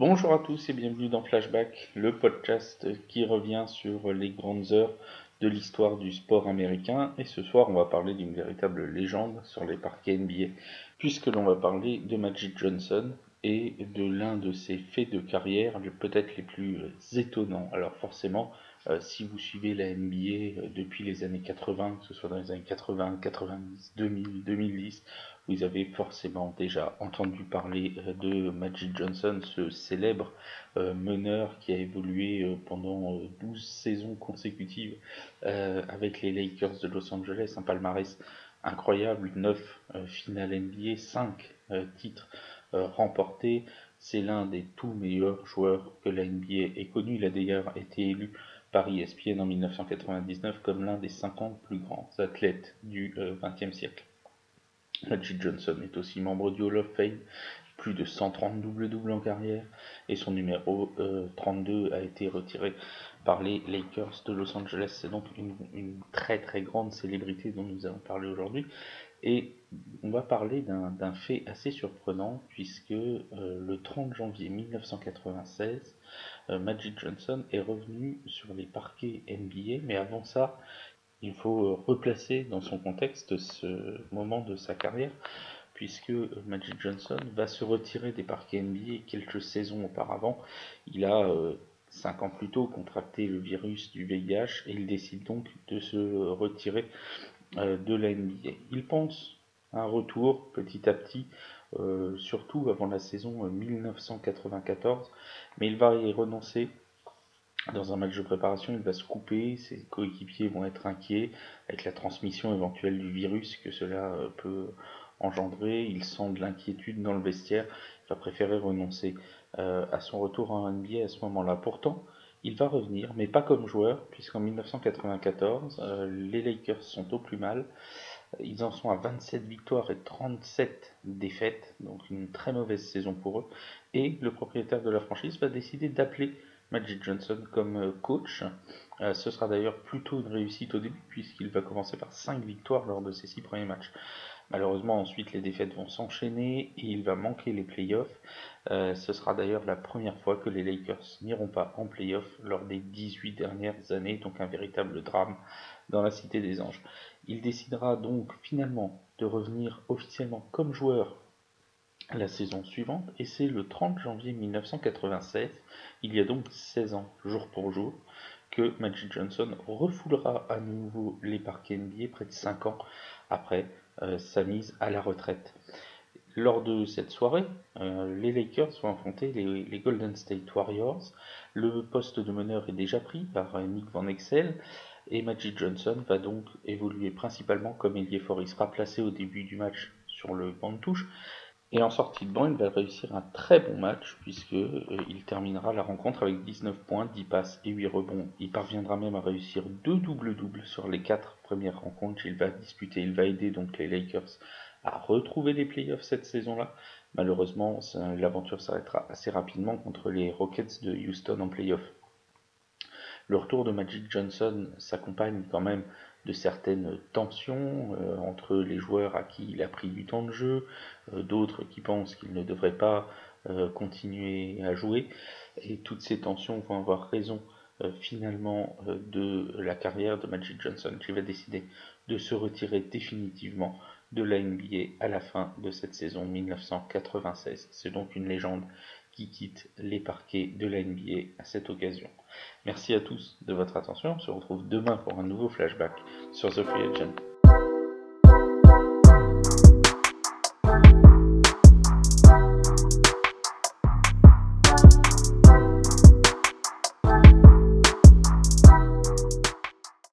Bonjour à tous et bienvenue dans Flashback, le podcast qui revient sur les grandes heures de l'histoire du sport américain. Et ce soir, on va parler d'une véritable légende sur les parquets NBA, puisque l'on va parler de Magic Johnson et de l'un de ses faits de carrière peut-être les plus étonnants. Alors forcément, euh, si vous suivez la NBA euh, depuis les années 80, que ce soit dans les années 80, 90, 2000, 2010, vous avez forcément déjà entendu parler euh, de Magic Johnson, ce célèbre meneur qui a évolué pendant 12 saisons consécutives avec les Lakers de Los Angeles, un palmarès incroyable, 9 finales NBA, 5 titres remportés. C'est l'un des tout meilleurs joueurs que la NBA ait connu. Il a d'ailleurs été élu par ESPN en 1999 comme l'un des 50 plus grands athlètes du XXe euh, siècle. Magic Johnson est aussi membre du Hall of Fame, plus de 130 double-double en carrière, et son numéro 32 euh, a été retiré par les Lakers de Los Angeles. C'est donc une, une, très très grande célébrité dont nous allons parler aujourd'hui. Et on va parler d'un fait assez surprenant, puisque euh, le 30 janvier 1996, euh, Magic Johnson est revenu sur les parquets NBA, mais avant ça, il faut euh, replacer dans son contexte ce moment de sa carrière, puisque Magic Johnson va se retirer des parquets NBA quelques saisons auparavant. Il a cinq ans plus tôt contracté le virus du VIH et il décide donc de se retirer de la NBA. Il pense un retour petit à petit, euh, surtout avant la saison 1994, euh, mais il va y renoncer. Dans un match de préparation, il va se couper, ses coéquipiers vont être inquiets. Avec la transmission éventuelle du virus que cela euh, peut engendrer, il sent de l'inquiétude dans le vestiaire, il va préférer renoncer à son retour en NBA à ce moment-là. Pourtant, il va revenir, mais pas comme joueur, puisqu'en 1994, les Lakers sont au plus mal. Ils en sont à 27 victoires et 37 défaites, donc une très mauvaise saison pour eux. Et le propriétaire de la franchise va décider d'appeler Magic Johnson comme euh, coach. Euh, ce sera d'ailleurs plutôt une réussite au début puisqu'il va commencer par 5 victoires lors de ses 6 premiers matchs. Malheureusement, ensuite, les défaites vont s'enchaîner et il va manquer les playoffs. Euh, ce sera d'ailleurs la première fois que les Lakers n'iront pas en playoffs lors des 18 dernières années, donc un véritable drame dans la Cité des Anges. Il décidera donc finalement de revenir officiellement comme joueur la saison suivante et c'est le 30 janvier 1996, il y a donc 16 ans jour pour jour, que Magic Johnson refoulera à nouveau les parquets NBA près de 5 ans après euh, sa mise à la retraite. Lors de cette soirée, euh, les Lakers vont affronter les, Golden State Warriors. Le poste de meneur est déjà pris par Nick Van Exel et Magic Johnson va donc évoluer principalement comme ailier fort. Il sera placé au début du match sur le banc de touche et en sortie de banc, il va réussir un très bon match puisque euh, il terminera la rencontre avec 19 points, 10 passes et 8 rebonds. Il parviendra même à réussir deux doubles-doubles sur les quatre premières rencontres qu'il va disputer. Il va aider donc les Lakers à retrouver les playoffs cette saison-là. Malheureusement, l'aventure s'arrêtera assez rapidement contre les Rockets de Houston en playoffs. Le retour de Magic Johnson s'accompagne quand même de certaines tensions euh, entre les joueurs à qui il a pris du temps de jeu, euh, d'autres qui pensent qu'il ne devrait pas euh, continuer à jouer, et toutes ces tensions vont avoir raison finalement de la carrière de Magic Johnson qui va décider de se retirer définitivement de la NBA à la fin de cette saison 1996. C'est donc une légende qui quitte les parquets de la NBA à cette occasion. Merci à tous de votre attention. On se retrouve demain pour un nouveau flashback sur The Free Agent.